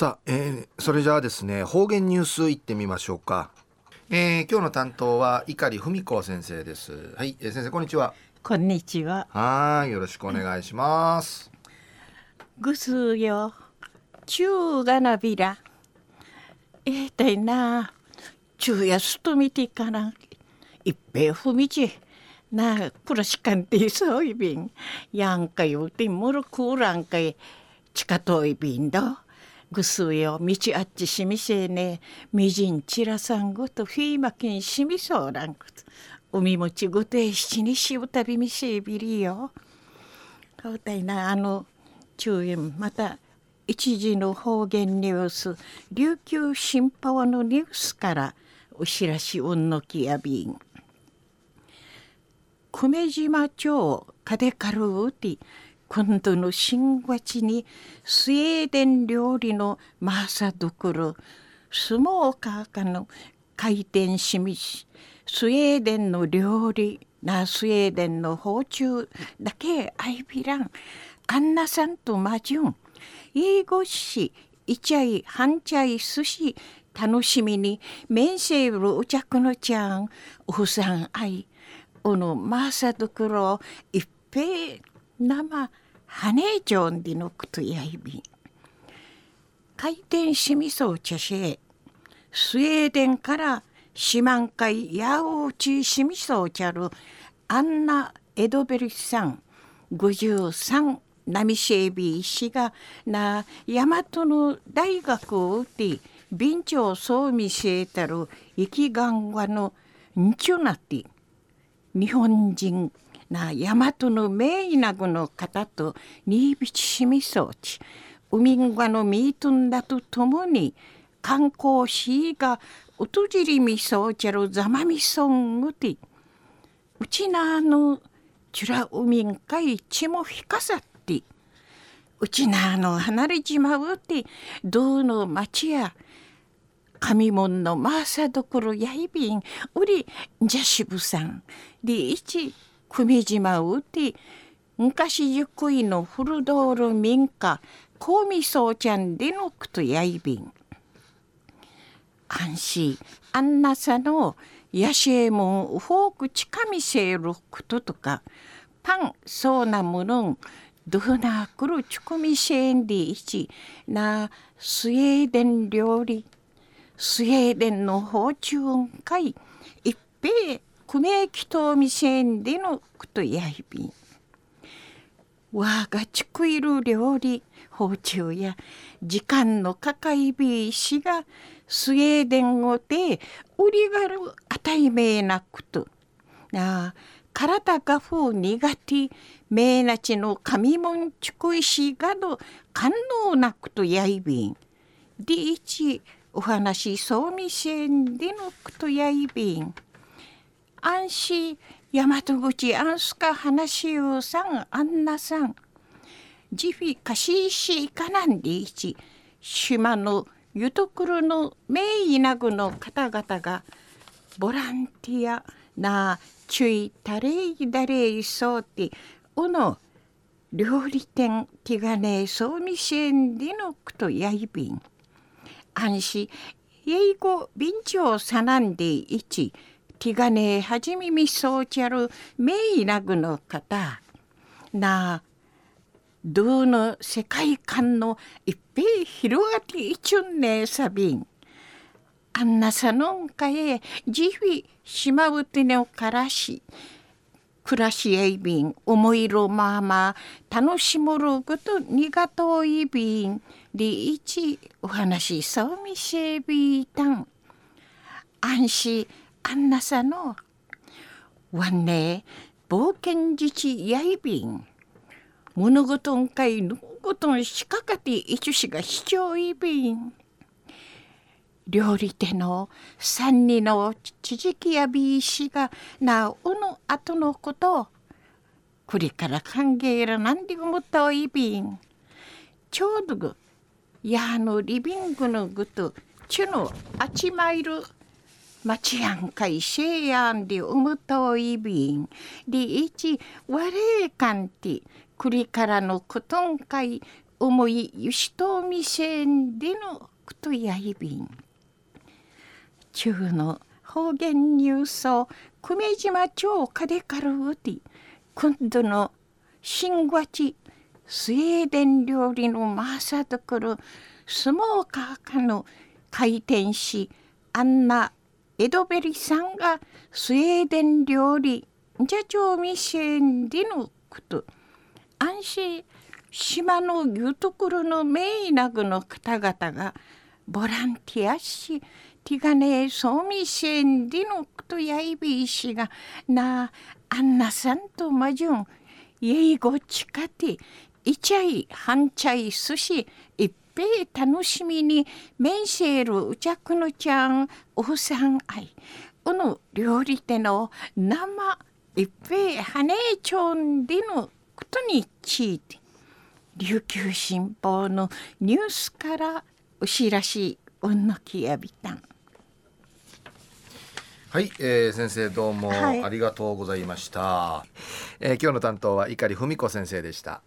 さあ、えー、それじゃあですね方言ニュースいってみましょうか、えー、今日の担当は碇文子先生です。はい、えー、先生こんにちは。こんにちは。はいよろしくお願いします。ぐすよ。中がなびら。えー、たいな。中やすとみてからいっぺふみち。なプラシカンティソイビンやんかよてもるくらんかい。近といびんどぐすよ道あっちしみせえねみじんちらさんごとフィーマキンしみそうらんこと海もちごてしにしぶたびみせえびりよ。かうたいなあの中円また一時の方言ニュース琉球新報のニュースからお知らしうんのきやびん。久米島町カデカルウティ今度の新月にスウェーデン料理のマーサドクルスモーカーかの回転しみしスウェーデンの料理なスウェーデンの包丁だけアイビランアンナさんとマジュン。英語しイチャイハンチャイ寿司楽しみに。メンセールお着のちゃんおふさんあい。おのマーサドクロ一平生ハネジョンディノクトヤイビ回転しみそうちゃしスウェーデンから四万回ヤオチしみそうちゃるアンナ・エドベルさん53ナミシェービー氏がな大和の大学を打って便長そう見せたる生きがんわのんちゅなって日本人な大和の名医なぐの方と新びちしみそうち海んがのミートンだとともに観光しがうとじりみそうちゃるざまみそんうてうちなあのちゅら海んかいちもひかさってうちなあの離れちまうてどうの町や神門のマーサどころやいびんうりじゃしぶさん。でいち久米島うて昔ゆくいの古道路民家コミソちゃんでのくとやいびん。安心。あんなさのやしえもんフォーク近みせることとかパンそうなものんどうなくるちこみせんでいちなスウェーデン料理スウェーデンの包丁かい一平久米きとみせんでのことやいびんわがちくいる料理包丁や時間のかかいびいしがスウェーデン語で売りがるあたいめいなくとな体がふう苦手めいなちの神もんちくいしがど感能なくとやいびん。でいちお話そうみせんでのくとやいびん。安心大和口アンスカ話をさんあんなさん。ジフィカシーシーカナンディーチ島のゆとくるの名医なぐの方々がボランティアなちゅいたれいだれいそうておの料理店ティガネそうみせんでのくとやいびん。安心英語便長さなんでいちティガネはじみみそうちゃる名医なぐの方などの世界観の一平広がりいちゅんねさびん。あんなさのんかえじひしまうてねおからし。暮らしえいびん思いろまあまあ楽しもることにがといびんりいちお話そうみせびたん。安心あんなさのわんね冒険自治やいびん。物事んかいぬことんしかかていちしがしちょいびん。料理手の三人のちじきやびいしがなおの後のことくりから歓迎らなんで思ったおいびん。ちょうどぐやのリビングのぐとちゅのあちまいるまちやんかいシェやんで思ったおいびん。でいちわれかんて栗からのことんかい思いゆしとみせんでのくとやいびん中の方言ニュースを久米島町カデカルウティ今度の新和地スウェーデン料理のマーサドクルスモーカーカの開店しアンナ・エドベリさんがスウェーデン料理じゃちょうみせんでのこと安心島のいうところのメイナグの方々がボランティアしティガネそうみせんでのことやいびいしがなあアンナさんとまじゅんイエゴチカティイチャイハンチャイ寿司一平楽しみにメンシェルうちゃくのちゃんおさんあいこの料理店の生一平はねちょんでのことについて琉球新報のニュースからお知らしうんのきやびたん。はい、えー、先生どうもありがとうございました、はい、えー、今日の担当は碇文子先生でした